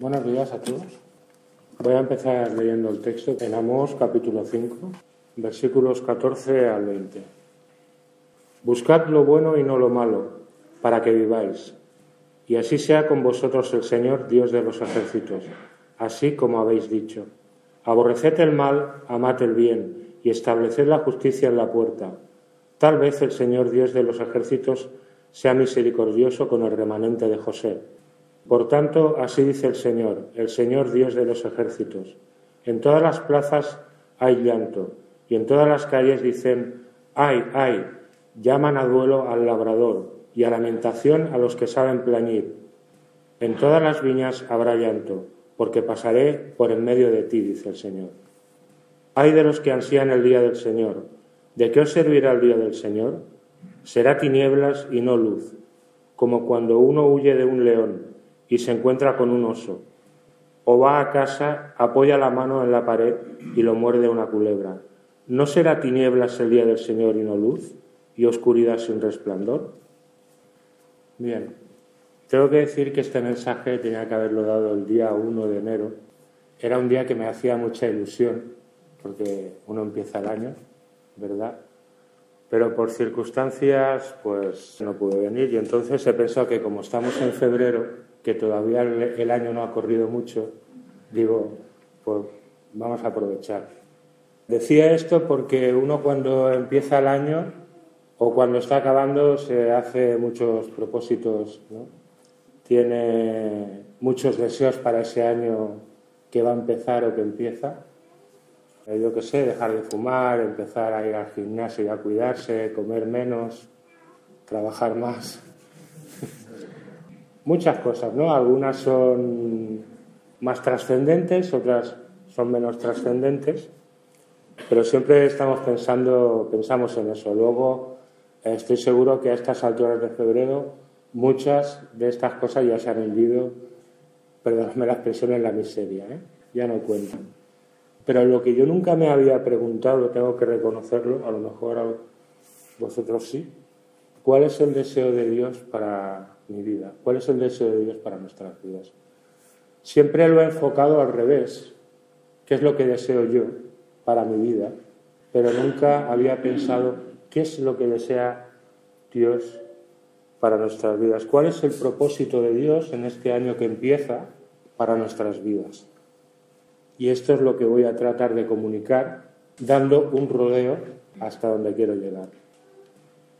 Buenos días a todos. Voy a empezar leyendo el texto en Amós capítulo 5, versículos 14 al 20. Buscad lo bueno y no lo malo, para que viváis. Y así sea con vosotros el Señor, Dios de los ejércitos, así como habéis dicho. Aborreced el mal, amad el bien, y estableced la justicia en la puerta. Tal vez el Señor Dios de los ejércitos sea misericordioso con el remanente de José. Por tanto, así dice el Señor, el Señor Dios de los ejércitos. En todas las plazas hay llanto, y en todas las calles dicen, ay, ay, llaman a duelo al labrador y a lamentación a los que saben plañir. En todas las viñas habrá llanto, porque pasaré por en medio de ti, dice el Señor. Ay de los que ansían el día del Señor. ¿De qué os servirá el día del Señor? Será tinieblas y no luz, como cuando uno huye de un león y se encuentra con un oso, o va a casa, apoya la mano en la pared y lo muerde una culebra. ¿No será tinieblas el día del Señor y no luz, y oscuridad sin resplandor? Bien, tengo que decir que este mensaje tenía que haberlo dado el día 1 de enero. Era un día que me hacía mucha ilusión, porque uno empieza el año, ¿verdad? Pero por circunstancias, pues no pude venir y entonces he pensado que como estamos en febrero, que todavía el, año no ha corrido mucho, digo, pues vamos a aprovechar. Decía esto porque uno cuando empieza el año o cuando está acabando se hace muchos propósitos, ¿no? tiene muchos deseos para ese año que va a empezar o que empieza. Eh, yo qué sé, dejar de fumar, empezar a ir al gimnasio y a cuidarse, comer menos, trabajar más. Muchas cosas, ¿no? Algunas son más trascendentes, otras son menos trascendentes, pero siempre estamos pensando, pensamos en eso. Luego, estoy seguro que a estas alturas de febrero muchas de estas cosas ya se han hundido, perdóname la expresión, en la miseria, ¿eh? ya no cuentan. Pero lo que yo nunca me había preguntado, tengo que reconocerlo, a lo mejor a vosotros sí, ¿cuál es el deseo de Dios para mi vida? ¿Cuál es el deseo de Dios para nuestras vidas? Siempre lo he enfocado al revés, qué es lo que deseo yo para mi vida, pero nunca había pensado qué es lo que desea Dios para nuestras vidas, cuál es el propósito de Dios en este año que empieza para nuestras vidas. Y esto es lo que voy a tratar de comunicar dando un rodeo hasta donde quiero llegar.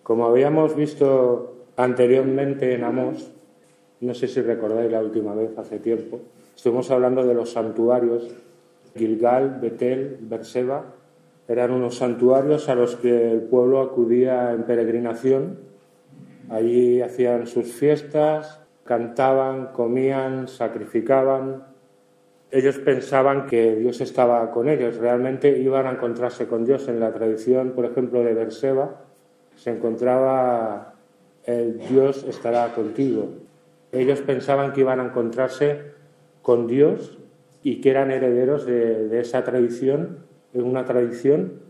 Como habíamos visto anteriormente en Amós, no sé si recordáis la última vez, hace tiempo, estuvimos hablando de los santuarios. Gilgal, Betel, Berseba, eran unos santuarios a los que el pueblo acudía en peregrinación. Allí hacían sus fiestas, cantaban, comían, sacrificaban, ellos pensaban que Dios estaba con ellos, realmente iban a encontrarse con Dios. En la tradición, por ejemplo, de Berseba, se encontraba el Dios estará contigo. Ellos pensaban que iban a encontrarse con Dios y que eran herederos de, esa tradición, una tradición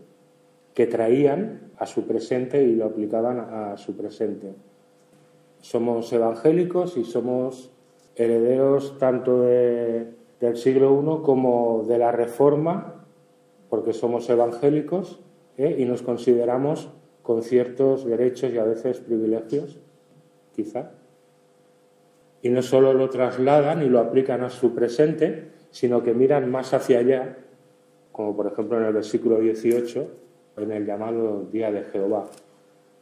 que traían a su presente y lo aplicaban a su presente. Somos evangélicos y somos herederos tanto de del siglo I como de la Reforma, porque somos evangélicos ¿eh? y nos consideramos con ciertos derechos y a veces privilegios, quizá. Y no solo lo trasladan y lo aplican a su presente, sino que miran más hacia allá, como por ejemplo en el versículo 18, en el llamado Día de Jehová,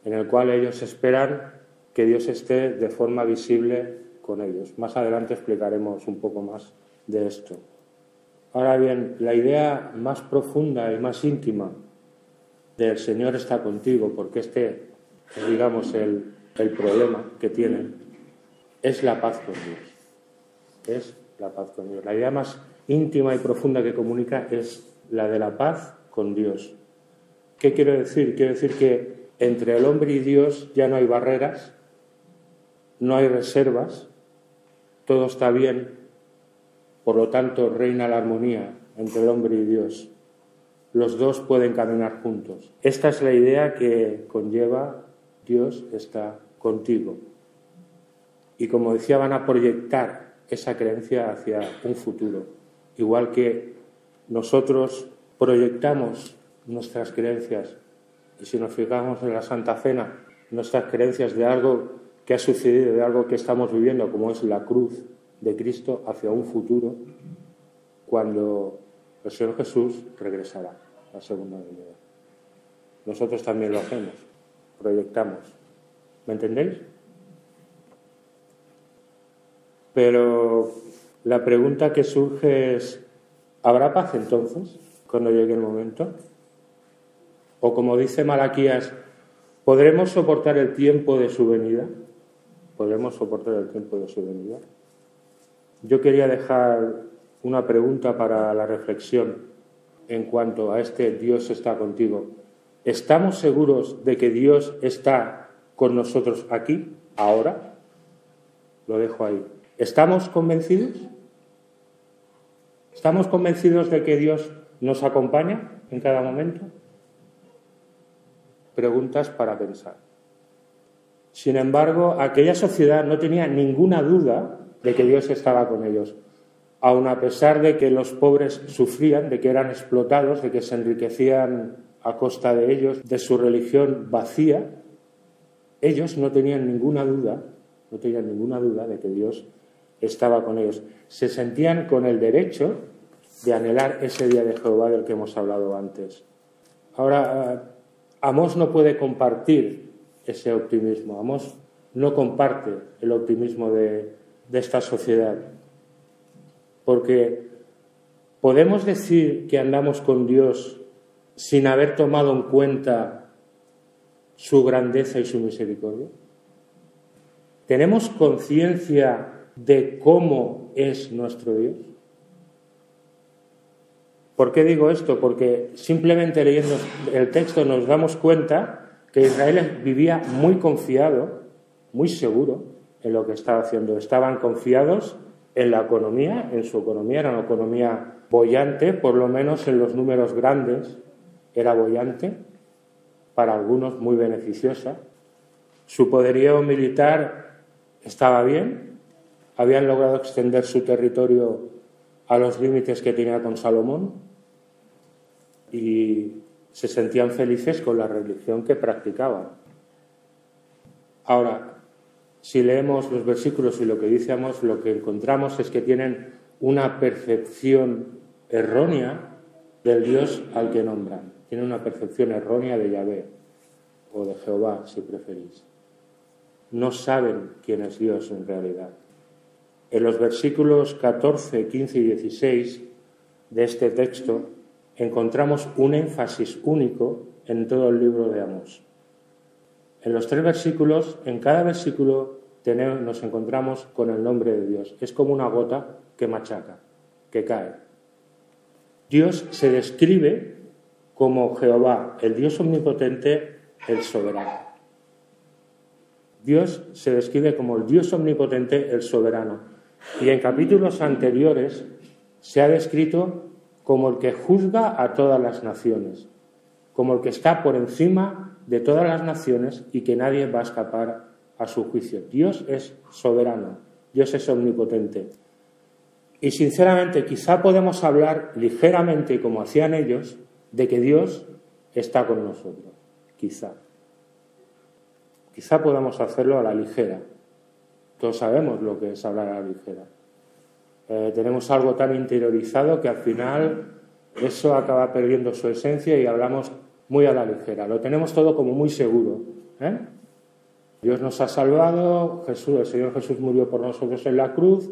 en el cual ellos esperan que Dios esté de forma visible con ellos. Más adelante explicaremos un poco más de esto. Ahora bien, la idea más profunda y más íntima del Señor está contigo, porque este es, digamos, el, el problema que tienen, es la paz con Dios. Es la paz con Dios. La idea más íntima y profunda que comunica es la de la paz con Dios. ¿Qué quiero decir? Quiero decir que entre el hombre y Dios ya no hay barreras, no hay reservas, todo está bien, por lo tanto, reina la armonía entre el hombre y Dios. Los dos pueden caminar juntos. Esta es la idea que conlleva Dios está contigo. Y como decía, van a proyectar esa creencia hacia un futuro. Igual que nosotros proyectamos nuestras creencias, y si nos fijamos en la Santa Cena, nuestras creencias de algo que ha sucedido, de algo que estamos viviendo, como es la cruz de Cristo, hacia un futuro, cuando el Señor Jesús regresará a la segunda venida. Nosotros también lo hacemos, proyectamos. ¿Me entendéis? Pero la pregunta que surge es, ¿habrá paz entonces cuando llegue el momento? O como dice Malaquías, ¿podremos soportar el tiempo de su venida? ¿Podremos soportar el tiempo de su venida? Yo quería dejar una pregunta para la reflexión en cuanto a este Dios está contigo. ¿Estamos seguros de que Dios está con nosotros aquí, ahora? Lo dejo ahí. ¿Estamos convencidos? ¿Estamos convencidos de que Dios nos acompaña en cada momento? Preguntas para pensar. Sin embargo, aquella sociedad no tenía ninguna duda de que Dios estaba con ellos, aun a pesar de que los pobres sufrían, de que eran explotados, de que se enriquecían a costa de ellos, de su religión vacía, ellos no tenían ninguna duda, no tenían ninguna duda de que Dios estaba con ellos. Se sentían con el derecho de anhelar ese día de Jehová del que hemos hablado antes. Ahora, Amos no puede compartir ese optimismo. Amos no comparte el optimismo de, de esta sociedad. Porque podemos decir que andamos con Dios sin haber tomado en cuenta su grandeza y su misericordia. ¿Tenemos conciencia de cómo es nuestro Dios? ¿Por qué digo esto? Porque simplemente leyendo el texto nos damos cuenta que Israel vivía muy confiado, muy seguro en lo que estaba haciendo. Estaban confiados en la economía, en su economía, era una economía bollante, por lo menos en los números grandes era bollante, para algunos muy beneficiosa. Su poderío militar estaba bien, habían logrado extender su territorio a los límites que tenía con Salomón y se sentían felices con la religión que practicaban. Ahora, si leemos los versículos y lo que decíamos, lo que encontramos es que tienen una percepción errónea del Dios al que nombran. Tienen una percepción errónea de Yahvé o de Jehová, si preferís. No saben quién es Dios en realidad. En los versículos 14, 15 y 16 de este texto encontramos un énfasis único en todo el libro de Amos. En los tres versículos, en cada versículo nos encontramos con el nombre de Dios. Es como una gota que machaca, que cae. Dios se describe como Jehová, el Dios omnipotente, el soberano. Dios se describe como el Dios omnipotente, el soberano. Y en capítulos anteriores se ha descrito como el que juzga a todas las naciones, como el que está por encima de todas las naciones y que nadie va a escapar a su juicio. Dios es soberano, Dios es omnipotente. Y sinceramente quizá podemos hablar ligeramente, como hacían ellos, de que Dios está con nosotros. Quizá. Quizá podamos hacerlo a la ligera. Todos sabemos lo que es hablar a la ligera. Eh, tenemos algo tan interiorizado que al final eso acaba perdiendo su esencia y hablamos muy a la ligera. Lo tenemos todo como muy seguro. ¿eh? Dios nos ha salvado, Jesús, el Señor Jesús murió por nosotros en la cruz,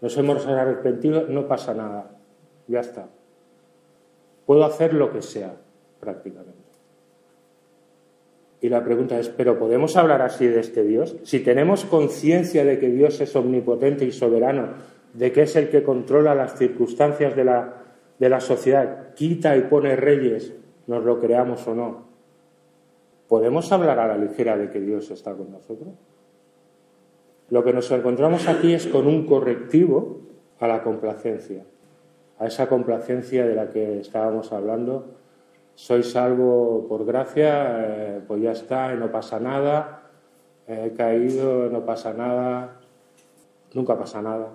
nos hemos arrepentido, no pasa nada. Ya está. Puedo hacer lo que sea, prácticamente. Y la pregunta es, ¿pero podemos hablar así de este Dios? Si tenemos conciencia de que Dios es omnipotente y soberano, de que es el que controla las circunstancias de la, de la sociedad, quita y pone reyes, nos lo creamos o no, ¿podemos hablar a la ligera de que Dios está con nosotros? Lo que nos encontramos aquí es con un correctivo a la complacencia, a esa complacencia de la que estábamos hablando soy salvo por gracia, eh, pues ya está, no pasa nada, he caído, no pasa nada, nunca pasa nada.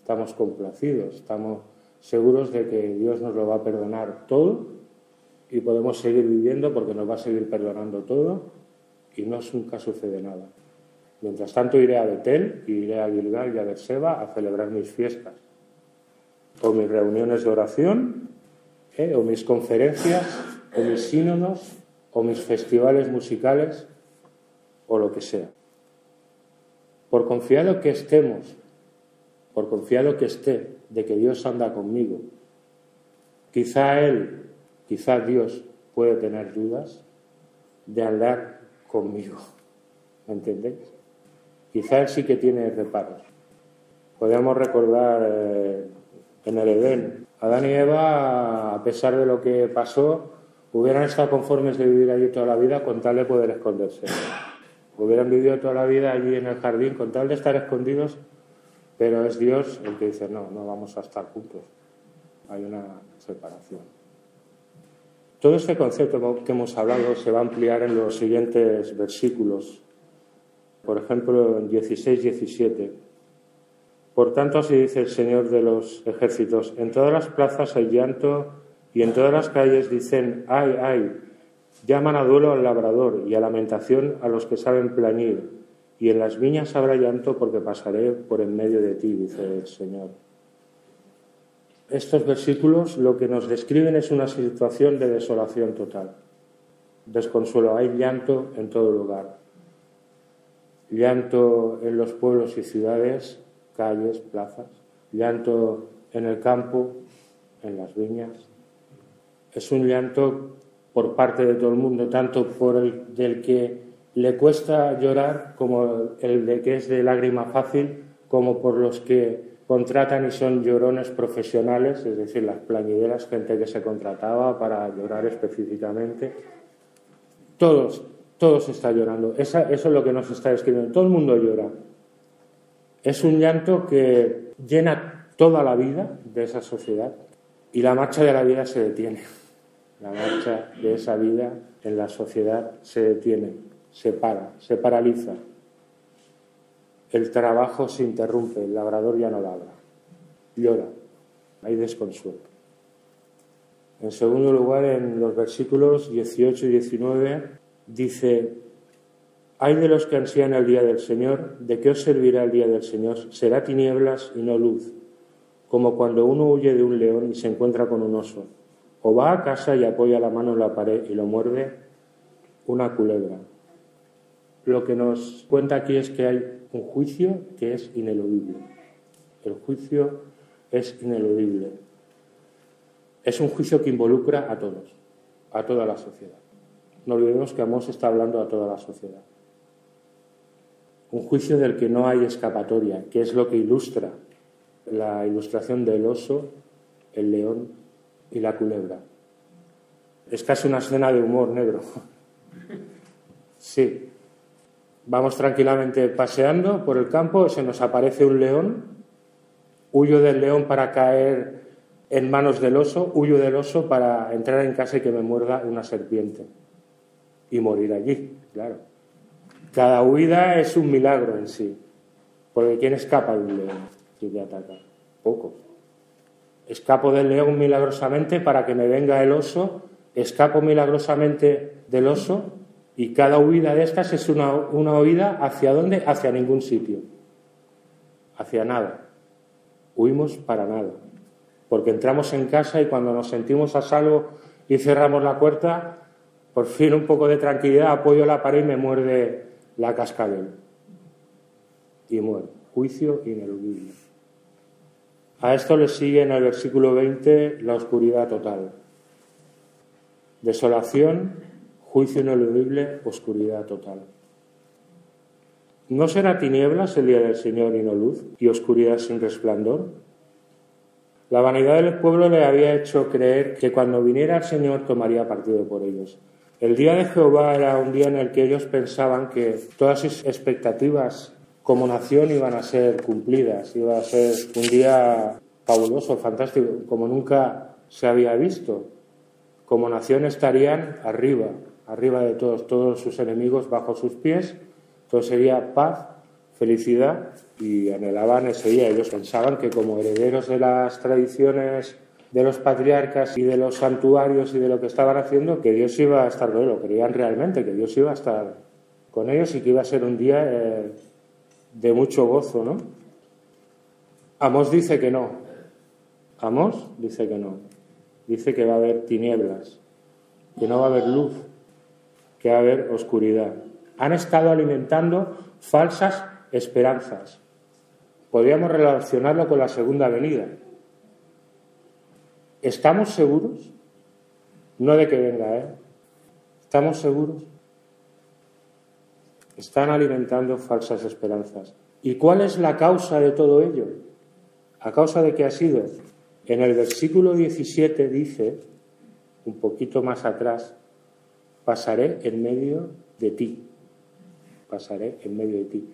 estamos complacidos, estamos seguros de que Dios nos lo va a perdonar todo y podemos seguir viviendo porque nos va a seguir perdonando todo y no nunca sucede nada. Mientras tanto iré a Betel, iré a Gilgal y a Berseba a celebrar mis fiestas, o mis reuniones de oración, ¿eh? o mis conferencias, o mis sínodos, o mis festivales musicales, o lo que sea. Por confiado que estemos, por confiado que esté de que Dios anda conmigo, quizá Él, quizá Dios puede tener dudas de andar conmigo. ¿Me entendéis? Quizá él sí que tiene reparos. Podríamos recordar eh, en el Edén, Adán y Eva, a pesar de lo que pasó, hubieran estado conformes de vivir allí toda la vida con tal de poder esconderse. Hubieran vivido toda la vida allí en el jardín con tal de estar escondidos, pero es Dios el que dice, no, no vamos a estar juntos. Hay una separación. Todo este concepto que hemos hablado se va a ampliar en los siguientes versículos por ejemplo, en 16, 17. Por tanto, así dice el Señor de los ejércitos, en todas las plazas hay llanto y en todas las calles dicen, ay, ay, llaman a duelo al labrador y a lamentación a los que saben plañir, y en las viñas habrá llanto porque pasaré por en medio de ti, dice el Señor. Estos versículos lo que nos describen es una situación de desolación total. Desconsuelo, hay llanto en todo lugar llanto en los pueblos y ciudades, calles, plazas, llanto en el campo, en las viñas. Es un llanto por parte de todo el mundo, tanto por el del que le cuesta llorar como el de que es de lágrima fácil, como por los que contratan y son llorones profesionales, es decir, las plañideras, gente que se contrataba para llorar específicamente. Todos, todos está llorando. eso es lo que nos está describiendo. Todo el mundo llora. Es un llanto que llena toda la vida de esa sociedad y la marcha de la vida se detiene. La marcha de esa vida en la sociedad se detiene, se para, se paraliza. El trabajo se interrumpe, el labrador ya no labra, llora, hay desconsuelo. En segundo lugar, en los versículos 18 y 19 dice, hay de los que ansían el día del Señor, ¿de qué os servirá el día del Señor? Será tinieblas y no luz, como cuando uno huye de un león y se encuentra con un oso, o va a casa y apoya la mano en la pared y lo muerde una culebra. Lo que nos cuenta aquí es que hay un juicio que es ineludible. El juicio es ineludible. Es un juicio que involucra a todos, a toda la sociedad. No olvidemos que Amós está hablando a toda la sociedad. Un juicio del que no hay escapatoria, que es lo que ilustra la ilustración del oso, el león y la culebra. Es casi una escena de humor negro. Sí. Vamos tranquilamente paseando por el campo, se nos aparece un león, huyo del león para caer en manos del oso, huyo del oso para entrar en casa y que me muerda una serpiente y morir allí, claro. Cada huida es un milagro en sí, porque ¿quién escapa de un león si te ataca? Pocos. Escapo del león milagrosamente para que me venga el oso, escapo milagrosamente del oso y cada huida de estas es una, una huida hacia dónde? Hacia ningún sitio, hacia nada. Huimos para nada, porque entramos en casa y cuando nos sentimos a salvo y cerramos la puerta, por fin un poco de tranquilidad, apoyo la pared y me muerde la cascabel. Y muere. Juicio ineludible. A esto le sigue en el versículo 20 la oscuridad total. Desolación, juicio ineludible, oscuridad total. ¿No será tinieblas el día del Señor y no luz, y oscuridad sin resplandor? La vanidad del pueblo le había hecho creer que cuando viniera el Señor tomaría partido por ellos. El día de Jehová era un día en el que ellos pensaban que todas sus expectativas como nación iban a ser cumplidas, iba a ser un día fabuloso, fantástico, como nunca se había visto. Como nación estarían arriba, arriba de todos, sus enemigos bajo sus pies, todo sería paz, felicidad y anhelaban ese día. Ellos pensaban que como herederos de las tradiciones de los patriarcas y de los santuarios y de lo que estaban haciendo, que Dios iba a estar con ellos, lo creían realmente, que Dios iba a estar con ellos y que iba a ser un día eh, de mucho gozo, ¿no? Amós dice que no. Amós dice que no. Dice que va a haber tinieblas, que no va a haber luz, que va a haber oscuridad. Han estado alimentando falsas esperanzas. Podríamos relacionarlo con la segunda venida. ¿Estamos seguros? No de que venga, ¿eh? ¿Estamos seguros? Están alimentando falsas esperanzas. ¿Y cuál es la causa de todo ello? ¿A causa de qué ha sido? En el versículo 17 dice, un poquito más atrás, pasaré en medio de ti. Pasaré en medio de ti.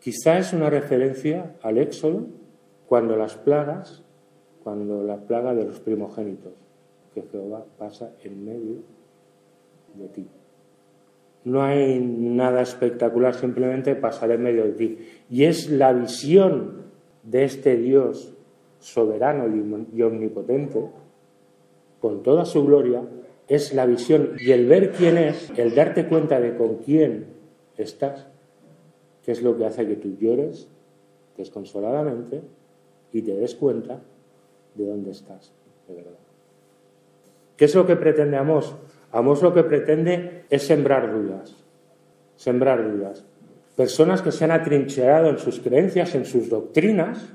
Quizá es una referencia al Éxodo cuando las plagas, cuando la plaga de los primogénitos, que Jehová pasa en medio de ti. No hay nada espectacular, simplemente pasaré en medio de ti. Y es la visión de este Dios soberano y omnipotente, con toda su gloria, es la visión y el ver quién es, el darte cuenta de con quién estás, que es lo que hace que tú llores desconsoladamente y te des cuenta de dónde estás, de verdad. ¿Qué es lo que pretende Amos? Amos lo que pretende es sembrar dudas, sembrar dudas. Personas que se han atrincherado en sus creencias, en sus doctrinas,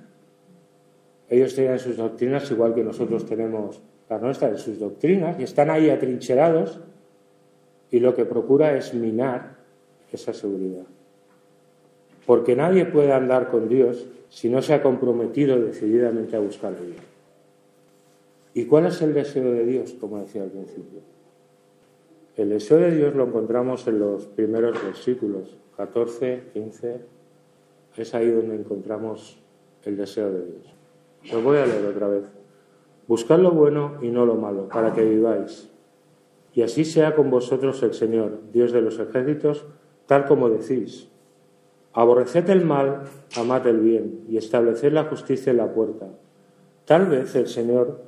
ellos tienen sus doctrinas igual que nosotros tenemos las nuestras, en sus doctrinas, y están ahí atrincherados y lo que procura es minar esa seguridad. Porque nadie puede andar con Dios si no se ha comprometido decididamente a buscar Dios. ¿Y cuál es el deseo de Dios, como decía al principio? El deseo de Dios lo encontramos en los primeros versículos, 14, 15. Es ahí donde encontramos el deseo de Dios. Lo voy a leer otra vez. Buscad lo bueno y no lo malo, para que viváis. Y así sea con vosotros el Señor, Dios de los ejércitos, tal como decís. Aborreced el mal, amad el bien, y estableced la justicia en la puerta. Tal vez el Señor,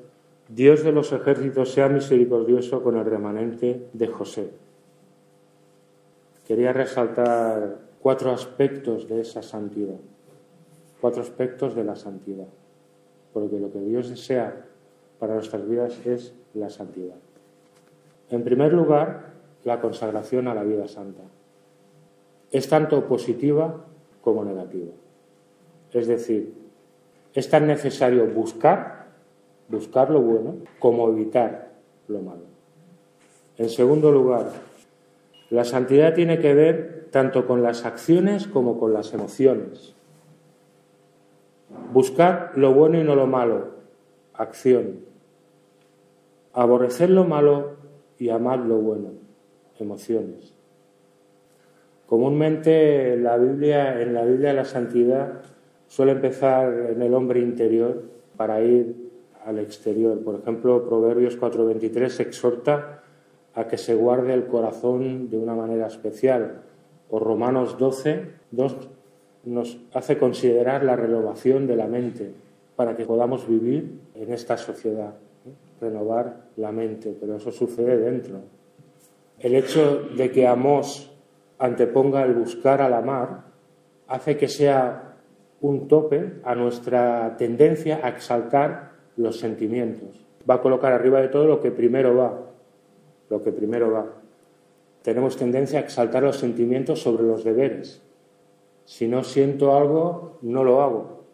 Dios de los ejércitos, sea misericordioso con el remanente de José. Quería resaltar cuatro aspectos de esa santidad, cuatro aspectos de la santidad porque lo que Dios desea para nuestras vidas es la santidad. En primer lugar, la consagración a la vida santa. Es tanto positiva como negativa. Es decir, es tan necesario buscar, buscar lo bueno, como evitar lo malo. En segundo lugar, la santidad tiene que ver tanto con las acciones como con las emociones. Buscar lo bueno y no lo malo, acción. Aborrecer lo malo y amar lo bueno, emociones. Comúnmente la Biblia, en la Biblia la santidad suele empezar en el hombre interior para ir al exterior. Por ejemplo, Proverbios 4:23 exhorta a que se guarde el corazón de una manera especial. O Romanos 12, 2 nos hace considerar la renovación de la mente para que podamos vivir en esta sociedad, renovar la mente, pero eso sucede dentro. El hecho de que Amós anteponga el buscar al amar hace que sea un tope a nuestra tendencia a exaltar los sentimientos. Va a colocar arriba de todo lo que primero va, lo que primero va. Tenemos tendencia a exaltar los sentimientos sobre los deberes, si no siento algo, no lo hago.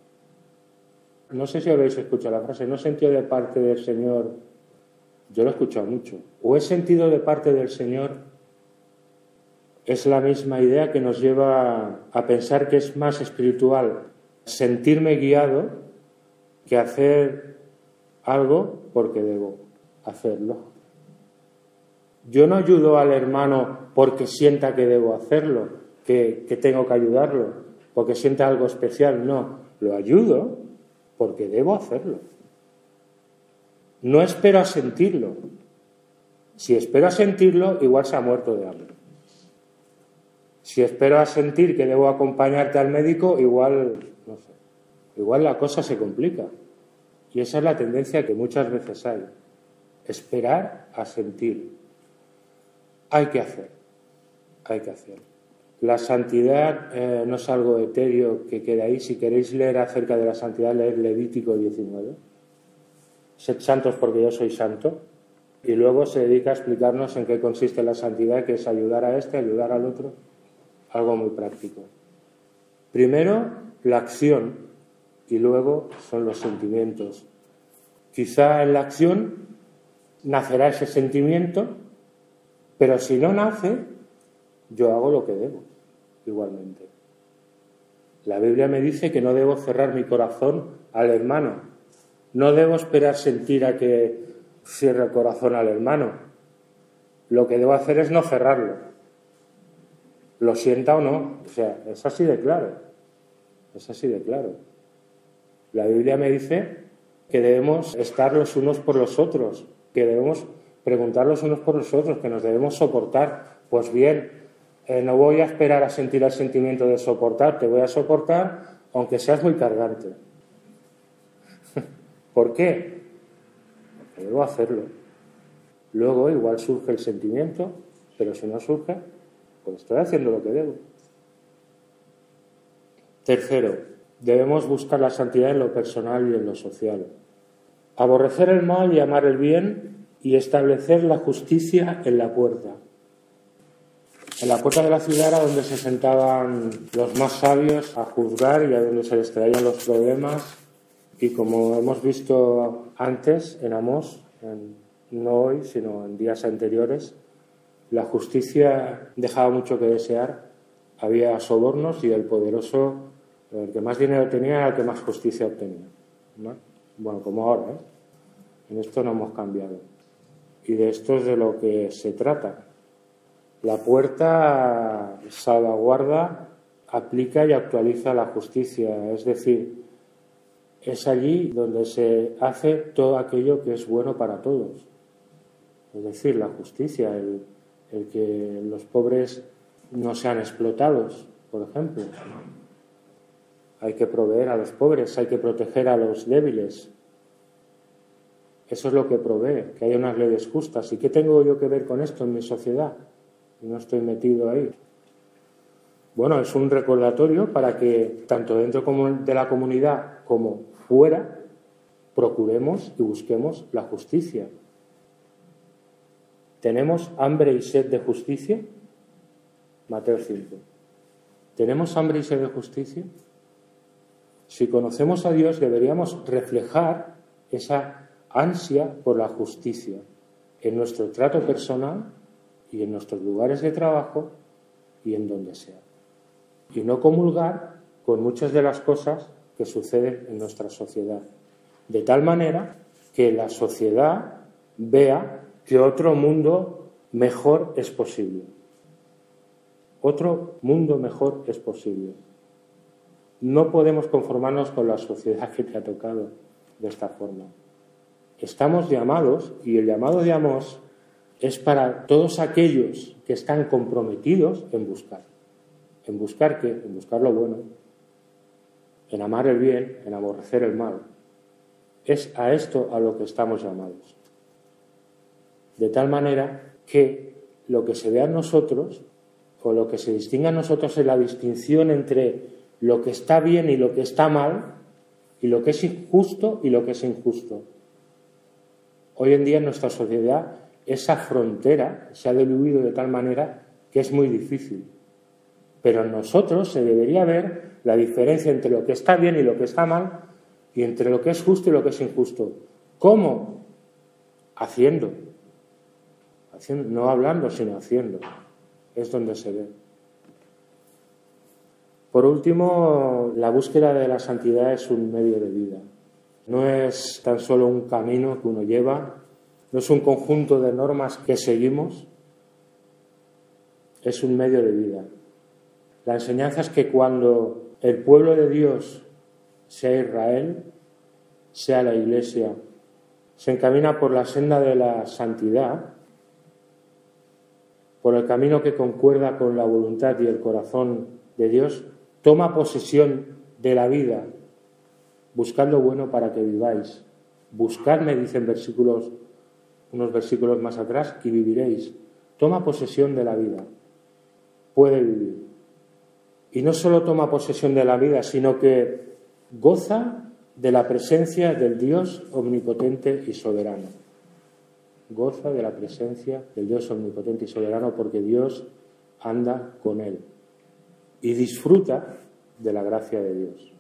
No sé si habéis escuchado la frase, no sentido de parte del Señor. Yo lo he escuchado mucho. O he sentido de parte del Señor. Es la misma idea que nos lleva a pensar que es más espiritual sentirme guiado que hacer algo porque debo hacerlo. Yo no ayudo al hermano porque sienta que debo hacerlo, que, tengo que ayudarlo porque siente algo especial. No, lo ayudo porque debo hacerlo. No espero a sentirlo. Si espero a sentirlo, igual se ha muerto de hambre. Si espero a sentir que debo acompañarte al médico, igual, no sé, igual la cosa se complica. Y esa es la tendencia que muchas veces hay. Esperar a sentir. Hay que hacer, hay que hacer. La santidad eh, no es algo etéreo que quede ahí. Si queréis leer acerca de la santidad, leer Levítico 19. Sed santos porque yo soy santo. Y luego se dedica a explicarnos en qué consiste la santidad, que es ayudar a este, ayudar al otro. Algo muy práctico. Primero, la acción y luego son los sentimientos. Quizá en la acción nacerá ese sentimiento, pero si no nace, yo hago lo que debo, igualmente. La Biblia me dice que no debo cerrar mi corazón al hermano, no debo esperar sentir a que cierre el corazón al hermano. Lo que debo hacer es no cerrarlo. Lo sienta o no, o sea, es así de claro. Es así de claro. La Biblia me dice que debemos estar los unos por los otros, que debemos preguntar los unos por los otros, que nos debemos soportar. Pues bien, eh, no voy a esperar a sentir el sentimiento de soportar, te voy a soportar aunque seas muy cargante. ¿Por qué? Porque debo hacerlo. Luego igual surge el sentimiento, pero si no surge, pues estoy haciendo lo que debo. Tercero, debemos buscar la santidad en lo personal y en lo social. Aborrecer el mal y amar el bien y establecer la justicia en la puerta. En la puerta de la ciudad era donde se sentaban los más sabios a juzgar y a donde se les traían los problemas. Y como hemos visto antes en Amós, no hoy, sino en días anteriores, la justicia dejaba mucho que desear. Había sobornos y el poderoso, el que más dinero tenía, era el que más justicia obtenía. Bueno, como ahora, ¿eh? En esto no hemos cambiado. Y de esto es de lo que se trata. La puerta salvaguarda, aplica y actualiza la justicia, es decir, es allí donde se hace todo aquello que es bueno para todos. Es decir, la justicia, el, que los pobres no sean explotados, por ejemplo. Hay que proveer a los pobres, hay que proteger a los débiles. Eso es lo que provee, que haya unas leyes justas. ¿Y qué tengo yo que ver con esto en mi sociedad? No estoy metido ahí. Bueno, es un recordatorio para que tanto dentro de la comunidad como fuera procuremos y busquemos la justicia. ¿Tenemos hambre y sed de justicia? Mateo 5. ¿Tenemos hambre y sed de justicia? Si conocemos a Dios deberíamos reflejar esa ansia por la justicia en nuestro trato personal y en nuestros lugares de trabajo y en donde sea. Y no comulgar con muchas de las cosas que suceden en nuestra sociedad. De tal manera que la sociedad vea que otro mundo mejor es posible. Otro mundo mejor es posible. No podemos conformarnos con la sociedad que te ha tocado de esta forma. Estamos llamados, y el llamado de Amós es para todos aquellos que están comprometidos en buscar. ¿En buscar qué? En buscar lo bueno, en amar el bien, en aborrecer el mal. Es a esto a lo que estamos llamados. De tal manera que lo que se ve a nosotros, o lo que se distingue a nosotros es la distinción entre lo que está bien y lo que está mal, y lo que es injusto y lo que es injusto. Hoy en día en nuestra sociedad esa frontera se ha diluido de tal manera que es muy difícil. Pero en nosotros se debería ver la diferencia entre lo que está bien y lo que está mal y entre lo que es justo y lo que es injusto. ¿Cómo? Haciendo. haciendo no hablando, sino haciendo. Es donde se ve. Por último, la búsqueda de la santidad es un medio de vida. No es tan solo un camino que uno lleva, no es un conjunto de normas que seguimos, es un medio de vida. La enseñanza es que cuando el pueblo de Dios, sea Israel, sea la Iglesia, se encamina por la senda de la santidad, por el camino que concuerda con la voluntad y el corazón de Dios, toma posesión de la vida, buscando bueno para que viváis. Buscadme, dicen versículos, unos versículos más atrás, y viviréis. Toma posesión de la vida. Puede vivir. Y no solo toma posesión de la vida, sino que goza de la presencia del Dios omnipotente y soberano. Goza de la presencia del Dios omnipotente y soberano porque Dios anda con él y disfruta de la gracia de Dios.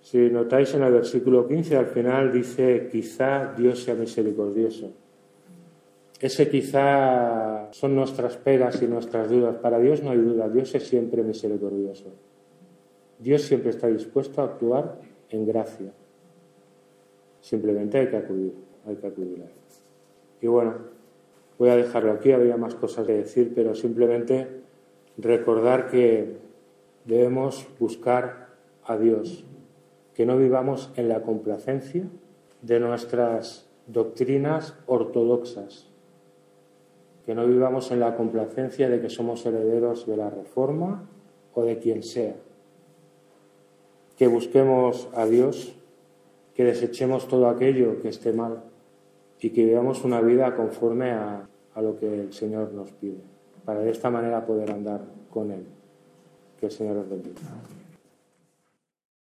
Si notáis en el versículo 15 al final dice, quizá Dios sea misericordioso. Ese quizá son nuestras pegas y nuestras dudas. Para Dios no hay duda, Dios es siempre misericordioso. Dios siempre está dispuesto a actuar en gracia. Simplemente hay que acudir, hay que acudir a. Y bueno, voy a dejarlo aquí, había más cosas que decir, pero simplemente recordar que debemos buscar a Dios, que no vivamos en la complacencia de nuestras doctrinas ortodoxas, que no vivamos en la complacencia de que somos herederos de la Reforma o de quien sea, que busquemos a Dios, que desechemos todo aquello que esté mal y que vivamos una vida conforme a, a lo que el Señor nos pide, para de esta manera poder andar con Él. Que el Señor os bendiga.